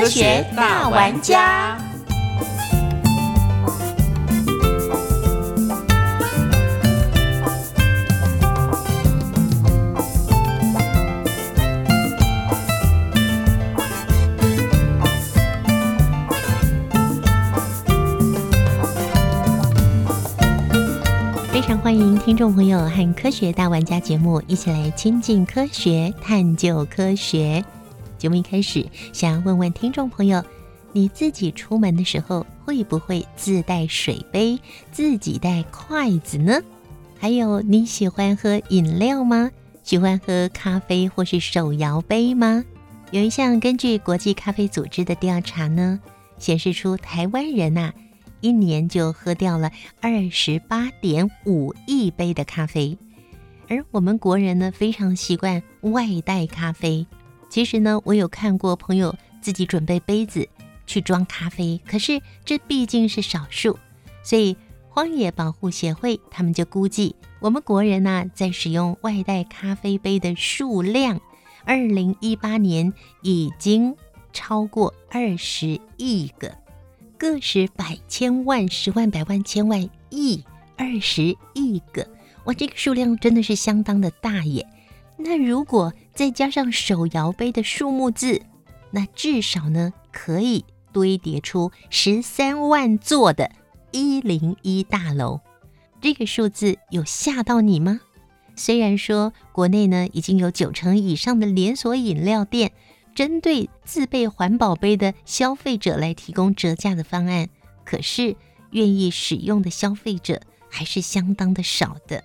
科学大玩家。非常欢迎听众朋友和科学大玩家节目一起来亲近科学、探究科学。节目一开始，想要问问听众朋友，你自己出门的时候会不会自带水杯、自己带筷子呢？还有，你喜欢喝饮料吗？喜欢喝咖啡或是手摇杯吗？有一项根据国际咖啡组织的调查呢，显示出台湾人呐、一年就喝掉了二十八点五亿杯的咖啡，而我们国人呢非常习惯外带咖啡。其实呢，我有看过朋友自己准备杯子去装咖啡，可是这毕竟是少数，所以荒野保护协会他们就估计，我们国人呢在使用外带咖啡杯的数量，二零一八年已经超过二十亿个。个十百千万十万百万千万亿二十亿个，哇，这个数量真的是相当的大耶。那如果再加上手摇杯的数目字，那至少呢可以堆叠出十三万座的一零一大楼。这个数字有吓到你吗？虽然说国内呢已经有九成以上的连锁饮料店。针对自备环保杯的消费者来提供折价的方案，可是愿意使用的消费者还是相当的少的。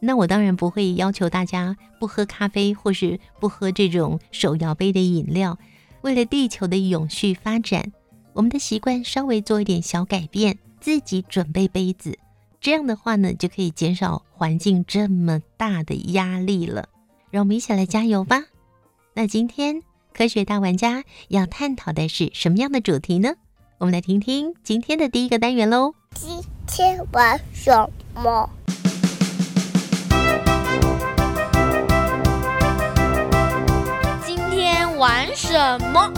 那我当然不会要求大家不喝咖啡或是不喝这种手摇杯的饮料。为了地球的永续发展，我们的习惯稍微做一点小改变，自己准备杯子，这样的话呢，就可以减少环境这么大的压力了。让我们一起来加油吧！那今天。科学大玩家要探讨的是什么样的主题呢？我们来听听今天的第一个单元喽。今天玩什么？玩什么？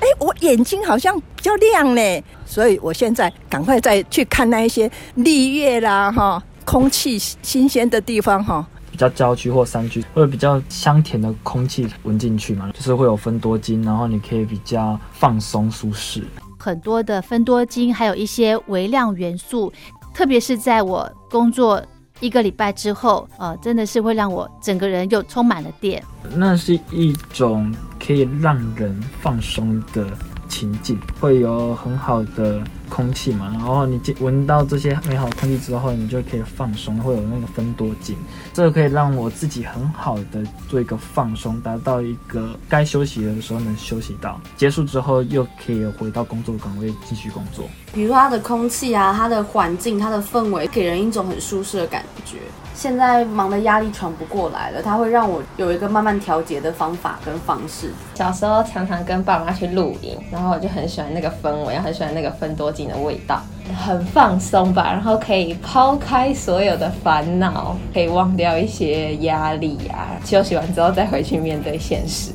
哎，我眼睛好像比较亮呢，所以我现在赶快再去看那一些绿叶啦，哈。空气新鲜的地方哈，比较郊区或山区，会有比较香甜的空气闻进去嘛，就是会有分多精，然后你可以比较放松舒适。很多的分多精，还有一些微量元素，特别是在我工作一个礼拜之后，呃，真的是会让我整个人又充满了电。那是一种可以让人放松的情境，会有很好的。空气嘛，然后你闻到这些美好空气之后，你就可以放松，会有那个分多精，这个可以让我自己很好的做一个放松，达到一个该休息的时候能休息到，结束之后又可以回到工作岗位继续工作。比如它的空气啊，它的环境，它的氛围，给人一种很舒适的感觉。现在忙的压力喘不过来了，它会让我有一个慢慢调节的方法跟方式。小时候常常跟爸妈去露营，然后我就很喜欢那个氛围，很喜欢那个分多金的味道，很放松吧，然后可以抛开所有的烦恼，可以忘掉一些压力啊，休息完之后再回去面对现实。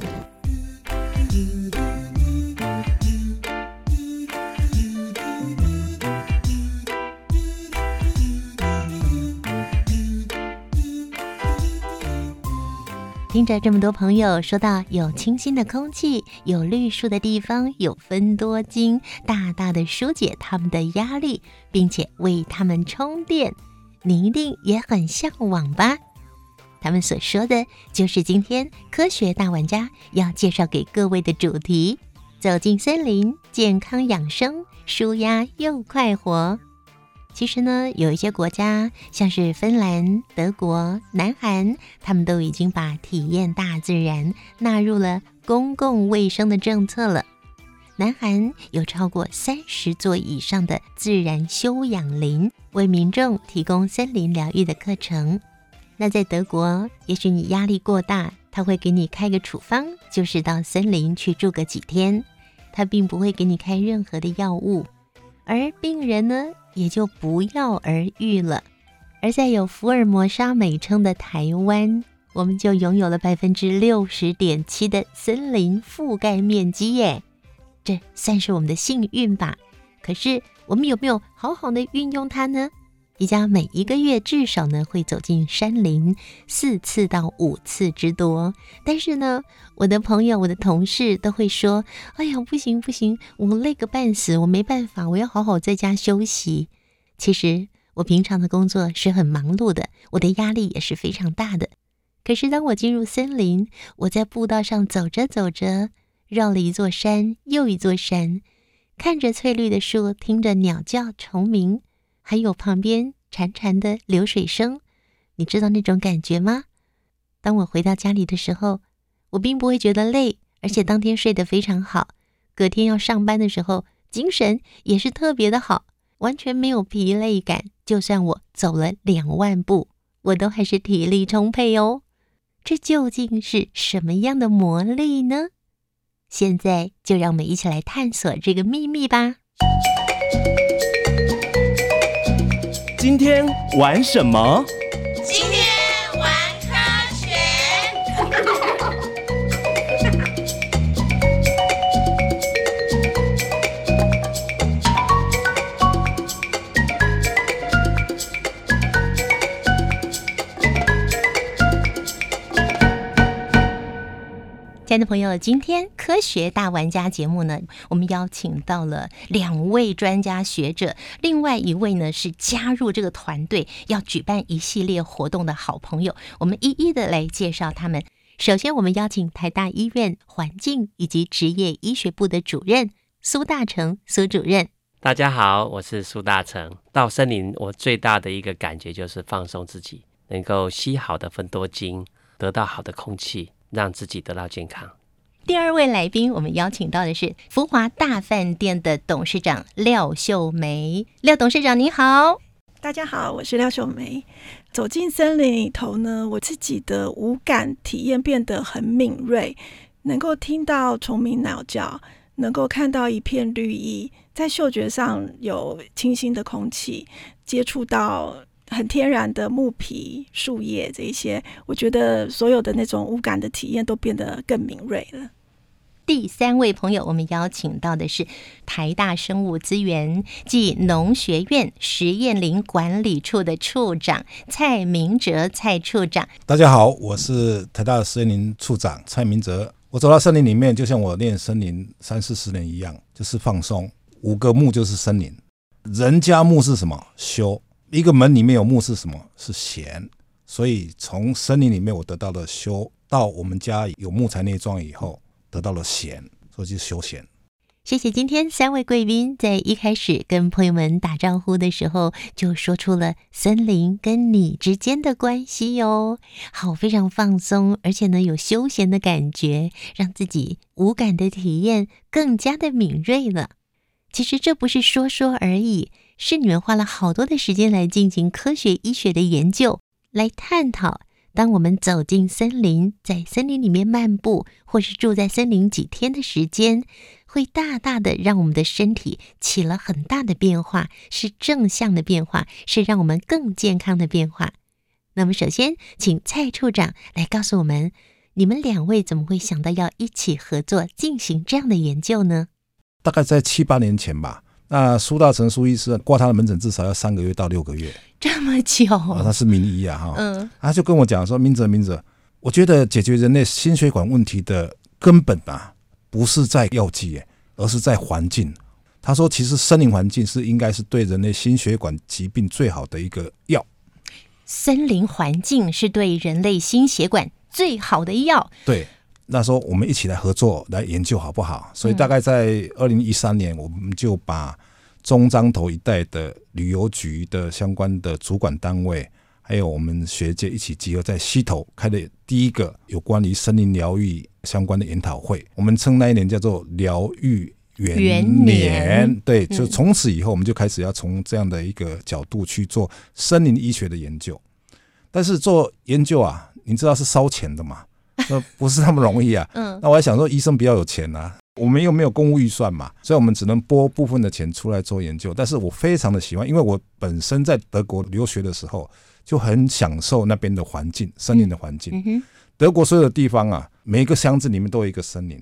听着这么多朋友说到有清新的空气、有绿树的地方、有分多精，大大的疏解他们的压力，并且为他们充电，你一定也很向往吧？他们所说的就是今天科学大玩家要介绍给各位的主题：走进森林，健康养生，舒压又快活。其实呢，有一些国家，像是芬兰、德国、南韩，他们都已经把体验大自然纳入了公共卫生的政策了。南韩有超过三十座以上的自然休养林，为民众提供森林疗愈的课程。那在德国，也许你压力过大，他会给你开个处方，就是到森林去住个几天，他并不会给你开任何的药物，而病人呢？也就不药而愈了。而在有福尔摩沙美称的台湾，我们就拥有了百分之六十点七的森林覆盖面积耶，这算是我们的幸运吧。可是我们有没有好好的运用它呢？一家每一个月至少呢会走进山林四次到五次之多，但是呢，我的朋友、我的同事都会说：“哎呀，不行不行，我累个半死，我没办法，我要好好在家休息。”其实我平常的工作是很忙碌的，我的压力也是非常大的。可是当我进入森林，我在步道上走着走着，绕了一座山又一座山，看着翠绿的树，听着鸟叫虫鸣。还有旁边潺潺的流水声，你知道那种感觉吗？当我回到家里的时候，我并不会觉得累，而且当天睡得非常好。隔天要上班的时候，精神也是特别的好，完全没有疲累感。就算我走了两万步，我都还是体力充沛哦。这究竟是什么样的魔力呢？现在就让我们一起来探索这个秘密吧。今天玩什么？亲爱的朋友，今天科学大玩家节目呢，我们邀请到了两位专家学者，另外一位呢是加入这个团队要举办一系列活动的好朋友，我们一一的来介绍他们。首先，我们邀请台大医院环境以及职业医学部的主任苏大成苏主任。大家好，我是苏大成。到森林，我最大的一个感觉就是放松自己，能够吸好的分多精，得到好的空气。让自己得到健康。第二位来宾，我们邀请到的是福华大饭店的董事长廖秀梅。廖董事长，你好。大家好，我是廖秀梅。走进森林里头呢，我自己的五感体验变得很敏锐，能够听到虫鸣鸟叫，能够看到一片绿意，在嗅觉上有清新的空气，接触到。很天然的木皮、树叶这一些，我觉得所有的那种无感的体验都变得更敏锐了。第三位朋友，我们邀请到的是台大生物资源暨农学院实验林管理处的处长蔡明哲蔡处长。大家好，我是台大实验林处长蔡明哲。我走到森林里面，就像我练森林三四十年一样，就是放松。五个木就是森林，人家木是什么？修。一个门里面有木是什么？是弦。所以从森林里面我得到了修，到我们家有木材内装以后得到了弦，所以就是修弦。谢谢今天三位贵宾在一开始跟朋友们打招呼的时候就说出了森林跟你之间的关系哟。好，非常放松，而且呢有休闲的感觉，让自己无感的体验更加的敏锐了。其实这不是说说而已。是你们花了好多的时间来进行科学医学的研究，来探讨。当我们走进森林，在森林里面漫步，或是住在森林几天的时间，会大大的让我们的身体起了很大的变化，是正向的变化，是让我们更健康的变化。那么，首先请蔡处长来告诉我们，你们两位怎么会想到要一起合作进行这样的研究呢？大概在七八年前吧。那苏大成苏医师挂他的门诊至少要三个月到六个月，这么久？啊他是名医啊，哈，嗯，他就跟我讲说，明哲明哲，我觉得解决人类心血管问题的根本啊，不是在药剂，而是在环境。他说，其实森林环境是应该是对人类心血管疾病最好的一个药。森林环境是对人类心血管最好的药。对。那时候我们一起来合作来研究好不好？所以大概在二零一三年，我们就把中彰头一带的旅游局的相关的主管单位，还有我们学界一起集合在溪头开的第一个有关于森林疗愈相关的研讨会。我们称那一年叫做疗愈元元年对，嗯就从此以后，我们就开始要从这样的一个角度去做森林医学的研究。但是做研究啊，你知道是烧钱的嘛？那不是那么容易啊。嗯那我还想说，医生比较有钱啊，我们又没有公务预算嘛，所以我们只能拨部分的钱出来做研究。但是我非常的喜欢，因为我本身在德国留学的时候就很享受那边的环境，森林的环境。德国所有的地方啊，每一个乡镇里面都有一个森林，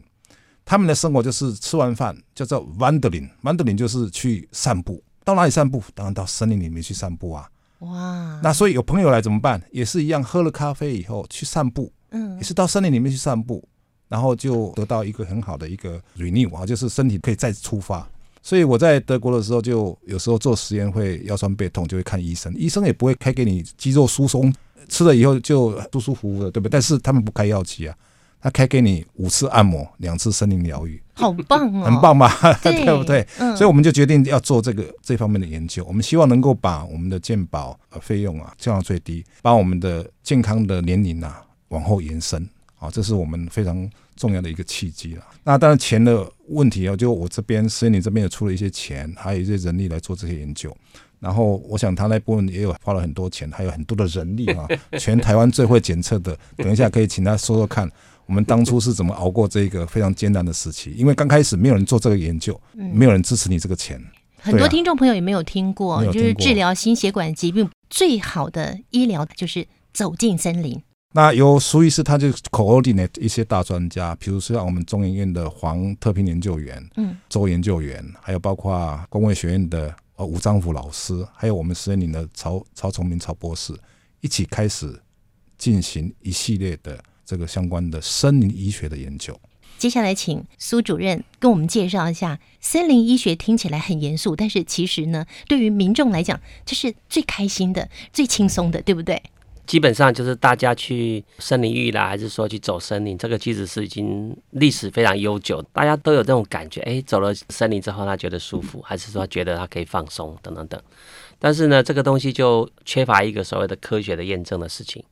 他们的生活就是吃完饭叫做 wandering，wandering 就是去散步。到哪里散步？当然到森林里面去散步啊。哇，那所以有朋友来怎么办？也是一样，喝了咖啡以后去散步，嗯也是到森林里面去散步，然后就得到一个很好的一个 renew 啊，就是身体可以再出发。所以我在德国的时候，就有时候做实验会腰酸背痛，就会看医生，医生也不会开给你肌肉疏松，吃了以后就舒舒服服的，对不对？但是他们不开药剂啊，他开给你五次按摩，两次森林疗愈。好棒哦，很棒吧？对 对不对？嗯所以我们就决定要做这个这方面的研究。我们希望能够把我们的健保呃费用啊降到最低，把我们的健康的年龄啊往后延伸。啊，这是我们非常重要的一个契机了。那当然钱的问题啊，就我这边实验里这边也出了一些钱，还有一些人力来做这些研究。然后我想他那部分也有花了很多钱，还有很多的人力啊，全台湾最会检测的。等一下可以请他说说看，我们当初是怎么熬过这个非常艰难的时期？因为刚开始没有人做这个研究，嗯没有人支持你这个钱。很多听众朋友也没有听过，就是治疗心血管疾病最好的医疗就是走进森林。那由苏医师他就 coordinate 一些大专家，比如说像我们中研院的黄特聘研究员，嗯，周研究员，还有包括工卫学院的呃吴章福老师，还有我们实验林的曹曹崇明曹博士，一起开始进行一系列的这个相关的森林医学的研究。接下来，请苏主任跟我们介绍一下森林医学。听起来很严肃，但是其实呢，对于民众来讲，这是最开心的、最轻松的，对不对？基本上就是大家去森林浴啦，还是说去走森林，这个其实是已经历史非常悠久，大家都有这种感觉。哎，走了森林之后，他觉得舒服，还是说觉得他可以放松，等等等。但是呢，这个东西就缺乏一个所谓的科学的验证的事情。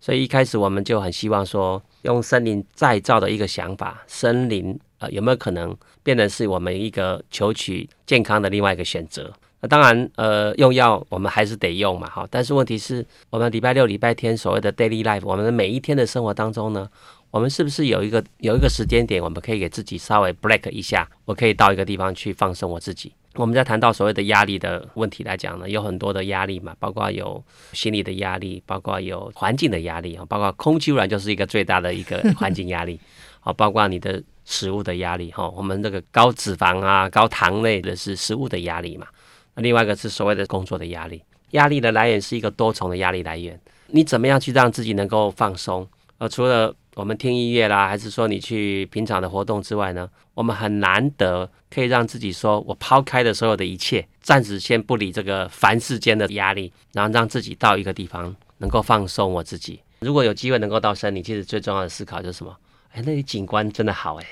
所以一开始我们就很希望说，用森林再造的一个想法，森林呃有没有可能变成是我们一个求取健康的另外一个选择？那当然，呃，用药我们还是得用嘛，哈。但是问题是我们礼拜六、礼拜天所谓的 daily life，我们的每一天的生活当中呢，我们是不是有一个有一个时间点，我们可以给自己稍微 break 一下，我可以到一个地方去放松我自己。我们在谈到所谓的压力的问题来讲呢，有很多的压力嘛，包括有心理的压力，包括有环境的压力啊，包括空气污染就是一个最大的一个 环境压力，好，包括你的食物的压力哈，我们这个高脂肪啊、高糖类的是食物的压力嘛，那另外一个是所谓的工作的压力，压力的来源是一个多重的压力来源，你怎么样去让自己能够放松？呃，除了我们听音乐啦，还是说你去平常的活动之外呢，我们很难得可以让自己说，我抛开的所有的一切，暂时先不理这个凡世间的压力，然后让自己到一个地方能够放松我自己。如果有机会能够到森林，其实最重要的思考就是什么？哎，那里景观真的好哎，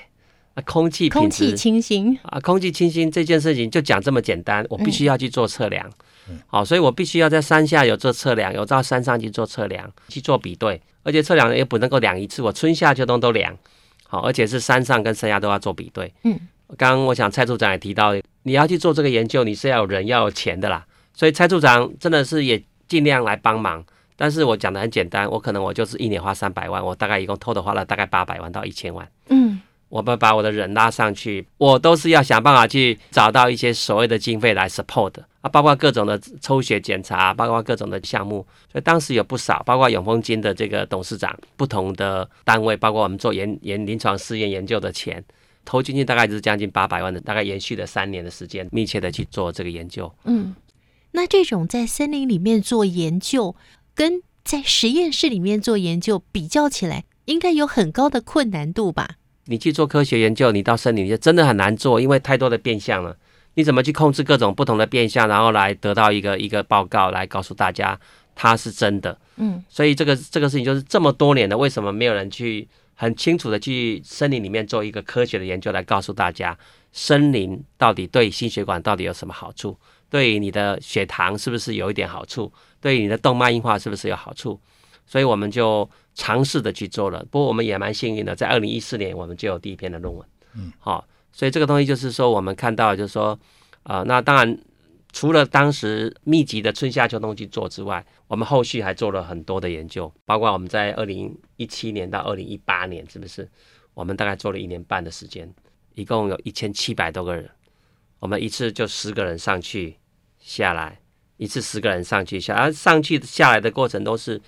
空气品空质气清新，啊，空气清新这件事情就讲这么简单，我必须要去做测量。好，所以我必须要在山下有做测量，有到山上去做测量，去做比对，而且测量也不能够量一次，我春夏秋冬都量。好，而且是山上跟山下都要做比对。嗯，刚刚我想蔡处长也提到，你要去做这个研究，你是要有人要有钱的啦。所以蔡处长真的是也尽量来帮忙。但是我讲的很简单，我可能我就是一年花三百万，我大概一共偷的花了大概八百万到一千万。嗯，我们把我的人拉上去，我都是要想办法去找到一些所谓的经费来 support 啊，包括各种的抽血检查，包括各种的项目。所以当时有不少，包括永丰金的这个董事长，不同的单位，包括我们做研研临床试验研究的钱投进去，大概就是将近八百万的，大概延续了三年的时间，密切的去做这个研究。嗯，那这种在森林里面做研究，跟在实验室里面做研究比较起来，应该有很高的困难度吧？你去做科学研究，你到森林里真的很难做，因为太多的变相了。你怎么去控制各种不同的变相，然后来得到一个一个报告，来告诉大家它是真的？嗯，所以这个这个事情就是这么多年了，为什么没有人去很清楚的去森林里面做一个科学的研究，来告诉大家森林到底对心血管到底有什么好处？对你的血糖是不是有一点好处？对你的动脉硬化是不是有好处？所以我们就尝试的去做了。不过我们也蛮幸运的，在二零一四年我们就有第一篇的论文。嗯，好，所以这个东西就是说，我们看到就是说，啊，那当然除了当时密集的春夏秋冬去做之外，我们后续还做了很多的研究，包括我们在二零一七年到二零一八年，是不是？我们大概做了一年半的时间，一共有一千七百多个人，我们一次就十个人上去下来，一次十个人上去下，而上去下来的过程都是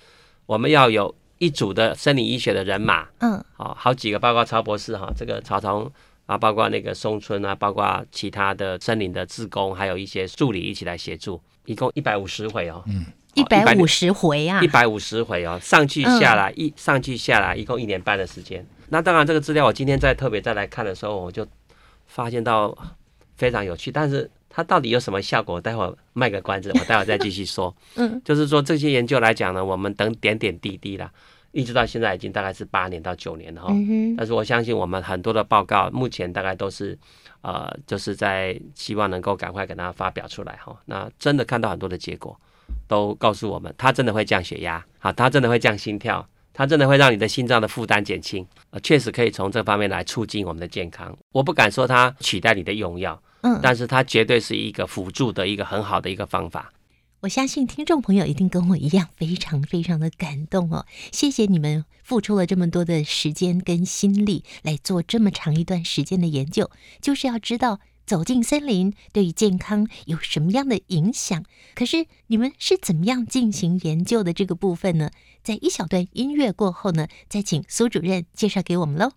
我们要有一组的生理医学的人马，嗯，好，好几个，包括曹博士哈，这个曹从啊，包括那个松村啊，包括其他的森林的志工，还有一些助理一起来协助，一共一百五十回哦，嗯，一百五十回啊，一百五十回哦，上去下来、一上去下来，一共一年半的时间。那当然，这个资料我今天再特别再来看的时候，我就发现到非常有趣，但是它到底有什么效果？待会儿卖个关子，我待会儿再继续说。嗯，就是说这些研究来讲呢，我们等点点滴滴啦，一直到现在已经大概是八年到九年了哈。嗯但是我相信我们很多的报告目前大概都是呃，就是在希望能够赶快给大家发表出来哈。那真的看到很多的结果，都告诉我们，它真的会降血压，好，它真的会降心跳。它真的会让你的心脏的负担减轻，呃，确实可以从这方面来促进我们的健康。我不敢说它取代你的用药，嗯但是它绝对是一个辅助的一个很好的一个方法。我相信听众朋友一定跟我一样，非常非常的感动哦！谢谢你们付出了这么多的时间跟心力来做这么长一段时间的研究，就是要知道走进森林对于健康有什么样的影响。可是你们是怎么样进行研究的这个部分呢？在一小段音乐过后呢，再请苏主任介绍给我们喽。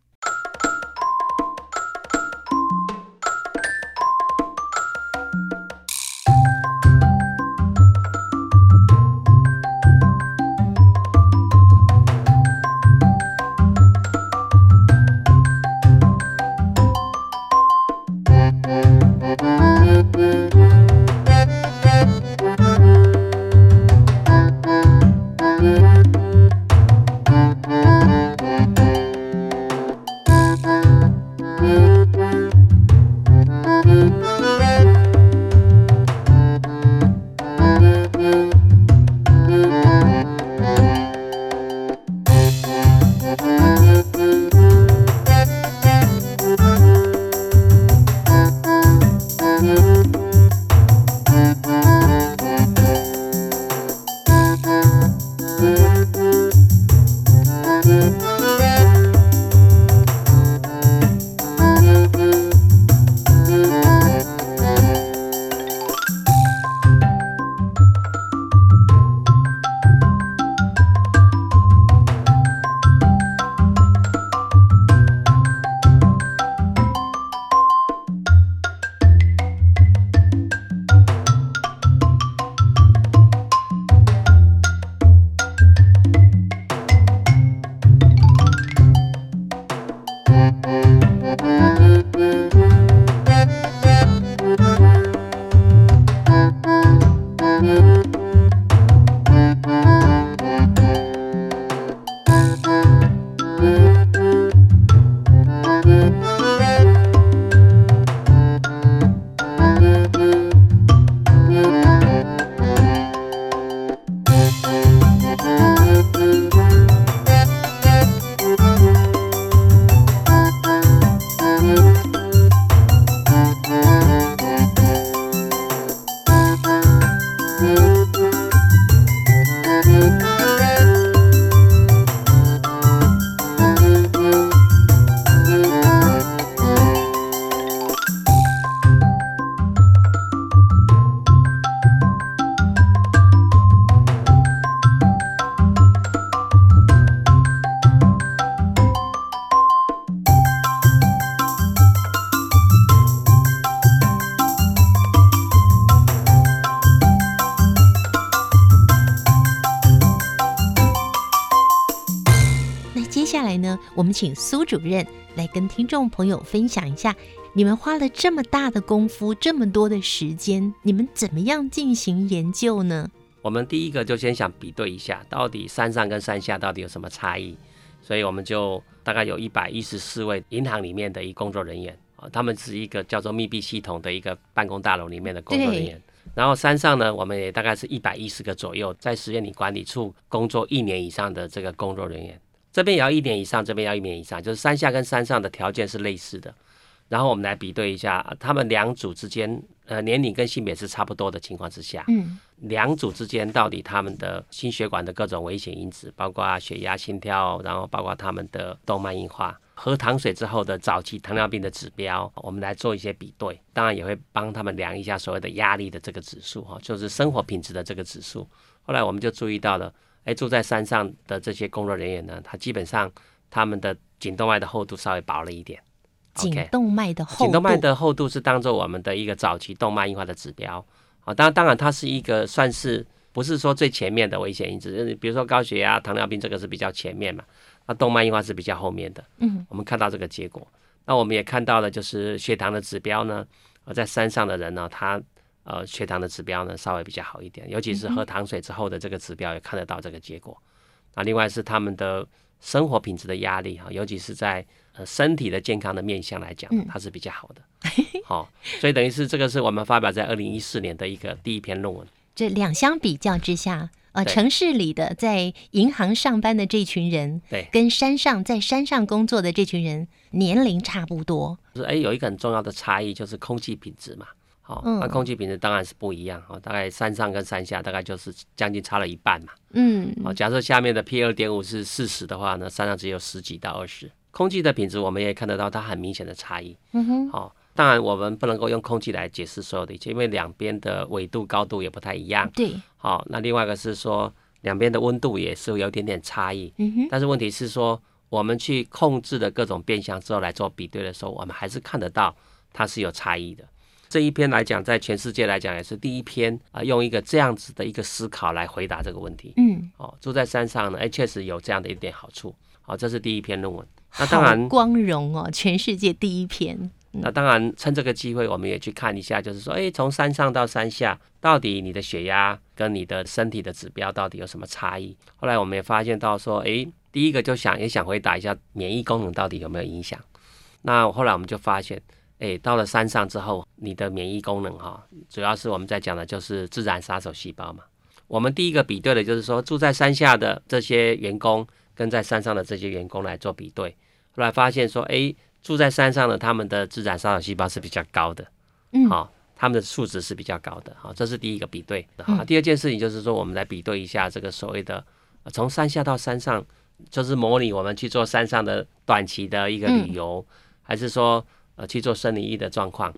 请苏主任来跟听众朋友分享一下，你们花了这么大的功夫，这么多的时间，你们怎么样进行研究呢？我们第一个就先想比对一下，到底山上跟山下到底有什么差异，所以我们就大概有一百一十四位银行里面的一工作人员啊，他们是一个叫做密闭系统的一个办公大楼里面的工作人员。然后山上呢，我们也大概是一百一十个左右，在实验里管理处工作一年以上的这个工作人员，这边也要一年以上，这边要一年以上，就是山下跟山上的条件是类似的。然后我们来比对一下，他们两组之间，呃，年龄跟性别是差不多的情况之下，嗯，两组之间到底他们的心血管的各种危险因子，包括血压、心跳，然后包括他们的动脉硬化。喝糖水之后的早期糖尿病的指标，我们来做一些比对，当然也会帮他们量一下所谓的压力的这个指数哈，就是生活品质的这个指数。后来我们就注意到了，哎，住在山上的这些工作人员呢，他基本上他们的颈动脉的厚度稍微薄了一点。颈动脉的厚度，颈动脉的厚度是当做我们的一个早期动脉硬化的指标。啊，当然，当然它是一个算是不是说最前面的危险因子，比如说高血压、糖尿病这个是比较前面嘛。那动脉硬化是比较后面的，嗯，我们看到这个结果，那我们也看到了，就是血糖的指标呢，呃，在山上的人呢，他呃血糖的指标呢稍微比较好一点，尤其是喝糖水之后的这个指标也看得到这个结果。那另外是他们的生活品质的压力哈，尤其是在呃身体的健康的面向来讲，它是比较好的。好，所以等于是这个是我们发表在二零一四年的一个第一篇论文。这两相比较之下。呃，城市里的在银行上班的这群人，对，跟山上在山上工作的这群人年龄差不多。就是哎，有一个很重要的差异，就是空气品质嘛。好，那空气品质当然是不一样。哦，大概山上跟山下大概就是将近差了一半嘛。嗯，好，假设下面的 P 二点五是四十的话呢，山上只有十几到二十。空气的品质我们也看得到它很明显的差异。嗯哼，好。当然，我们不能够用空气来解释所有的一切，因为两边的纬度高度也不太一样。对，好，那另外一个是说，两边的温度也是有一点点差异。嗯哼。但是问题是说，我们去控制的各种变相之后来做比对的时候，我们还是看得到它是有差异的。这一篇来讲，在全世界来讲也是第一篇啊，用一个这样子的一个思考来回答这个问题。嗯。哦，住在山上呢，哎，确实有这样的一点好处。好，这是第一篇论文。那当然光荣哦，全世界第一篇。那当然，趁这个机会，我们也去看一下，就是说，哎，从山上到山下，到底你的血压跟你的身体的指标到底有什么差异？后来我们也发现到说，哎，第一个就想也想回答一下免疫功能到底有没有影响。那后来我们就发现，哎，到了山上之后，你的免疫功能哈，主要是我们在讲的就是自然杀手细胞嘛。我们第一个比对的就是说，住在山下的这些员工跟在山上的这些员工来做比对，后来发现说，诶。住在山上的，他们的自然杀手细胞是比较高的，嗯，好，他们的数值是比较高的，好，这是第一个比对。好，第二件事情就是说，我们来比对一下这个所谓的从山下到山上，就是模拟我们去做山上的短期的一个旅游，还是说呃去做生理医的状况。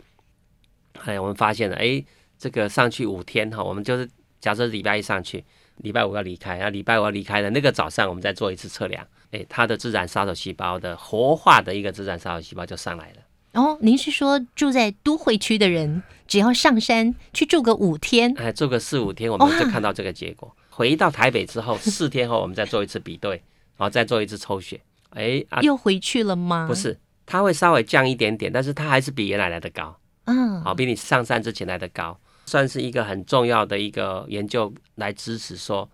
哎，我们发现了，哎，这个上去五天哈，我们就是假设礼拜一上去，礼拜五要离开，然后礼拜五要离开的那个早上，我们再做一次测量。哎，它的自然杀手细胞的活化的一个自然杀手细胞就上来了。哦，您是说住在都会区的人，只要上山去住个五天，哎，住个四五天，我们就看到这个结果。回到台北之后，四天后我们再做一次比对，然后再做一次抽血。哎，又回去了吗？不是，它会稍微降一点点，但是它还是比原来来的高。嗯，好，比你上山之前来的高，算是一个很重要的一个研究来支持说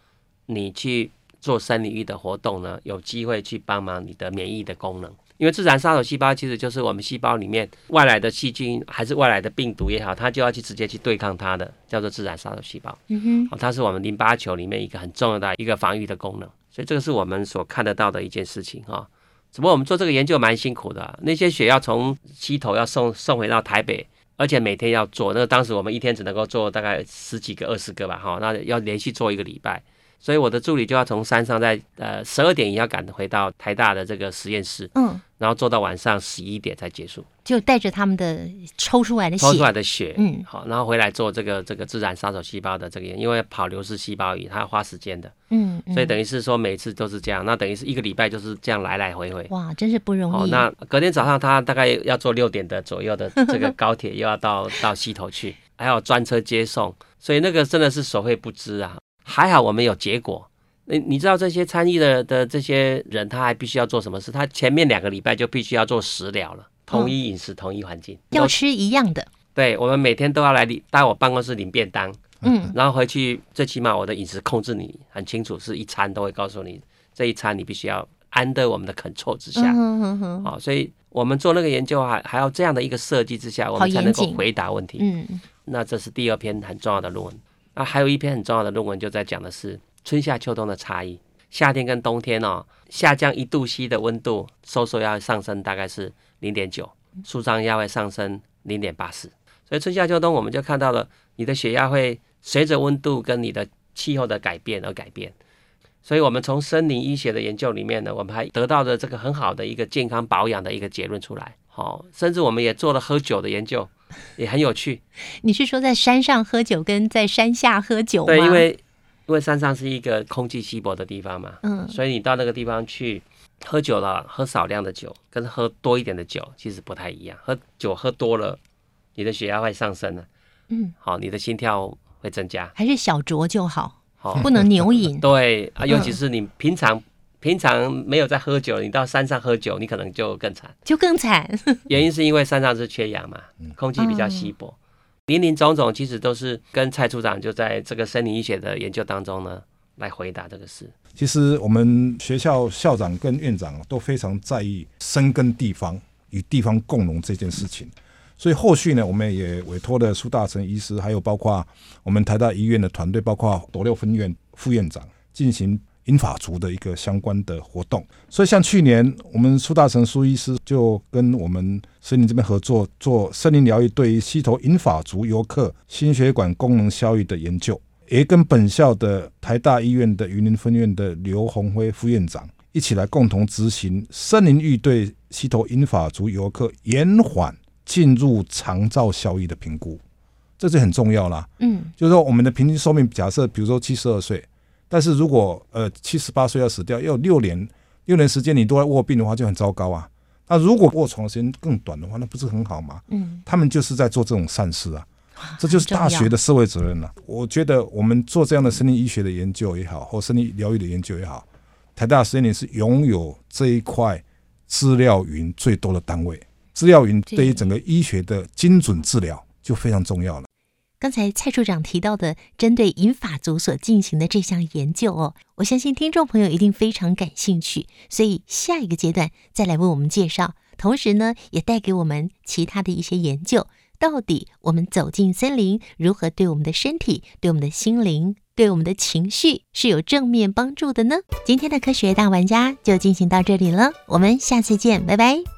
你去。做生理域的活动呢，有机会去帮忙你的免疫的功能，因为自然杀手细胞其实就是我们细胞里面外来的细菌还是外来的病毒也好，它就要去直接去对抗它的，叫做自然杀手细胞。嗯哼，它是我们淋巴球里面一个很重要的一个防御的功能，所以这个是我们所看得到的一件事情哈。只不过我们做这个研究蛮辛苦的，那些血要从西头要送送回到台北，而且每天要做，那当时我们一天只能够做大概十几个、二十个吧，哈，那要连续做一个礼拜。所以我的助理就要从山上在呃十二点也要赶回到台大的这个实验室，嗯，然后做到晚上十一点才结束，就带着他们的抽出来的血，抽出来的血，嗯，好，然后回来做这个这个自然杀手细胞的这个，因为跑流失细胞仪，它要花时间的，嗯，所以等于是说每次都是这样，那等于是一个礼拜就是这样来来回回，哇，真是不容易。那隔天早上他大概要坐六点的左右的这个高铁，又要到到溪头去，还有专车接送，所以那个真的是手会不知啊。还好我们有结果。你你知道这些参与的的这些人，他还必须要做什么事？他前面两个礼拜就必须要做食疗了，统一饮食，统一环境，要吃一样的。对，我们每天都要来领到我办公室领便当，嗯，然后回去最起码我的饮食控制你很清楚，是一餐都会告诉你，这一餐你必须要 under 我们的 control 之下。嗯哼哼，好，所以我们做那个研究还还要这样的一个设计之下，我们才能够回答问题。嗯，那这是第二篇很重要的论文。那还有一篇很重要的论文，就在讲的是春夏秋冬的差异。夏天跟冬天哦，下降一度 C 的温度，收缩压上升大概是零点九，舒张压会上升零点八四。所以春夏秋冬我们就看到了，你的血压会随着温度跟你的气候的改变而改变。所以，我们从森林医学的研究里面呢，我们还得到了这个很好的一个健康保养的一个结论出来。好，甚至我们也做了喝酒的研究，也很有趣。你是说在山上喝酒跟在山下喝酒吗？对，因为因为山上是一个空气稀薄的地方嘛，嗯，所以你到那个地方去喝酒了，喝少量的酒跟喝多一点的酒其实不太一样。喝酒喝多了，你的血压会上升了，嗯，好，你的心跳会增加，还是小酌就好。好，不能 牛饮。对啊，尤其是你平常、嗯、平常没有在喝酒，你到山上喝酒，你可能就更惨，就更惨。原因是因为山上是缺氧嘛，空气比较稀薄，嗯、林林总总，其实都是跟蔡处长就在这个森林医学的研究当中呢，来回答这个事。其实我们学校校长跟院长都非常在意深耕地方、与地方共荣这件事情。所以后续呢，我们也委托了苏大成医师，还有包括我们台大医院的团队，包括斗六分院副院长，进行银发族的一个相关的活动。所以像去年，我们苏大成苏医师就跟我们森林这边合作，做森林疗愈对于溪头银发族游客心血管功能效益的研究，也跟本校的台大医院的云林分院的刘宏辉副院长一起来共同执行森林浴对溪头银发族游客延缓。进入长照效益的评估，这就很重要啦。嗯，就是说我们的平均寿命，假设比如说七十二岁，但是如果呃七十八岁要死掉，要有六年六年时间你都在卧病的话，就很糟糕啊。那如果卧床的时间更短的话，那不是很好吗？嗯，他们就是在做这种善事啊，这就是大学的社会责任了。我觉得我们做这样的生理医学的研究也好，或生理疗愈的研究也好，台大实验林是拥有这一块资料云最多的单位。资料云对于整个医学的精准治疗就非常重要了。刚才蔡处长提到的针对银发族所进行的这项研究哦，我相信听众朋友一定非常感兴趣，所以下一个阶段再来为我们介绍，同时呢也带给我们其他的一些研究，到底我们走进森林如何对我们的身体、对我们的心灵、对我们的情绪是有正面帮助的呢？今天的科学大玩家就进行到这里了，我们下次见，拜拜。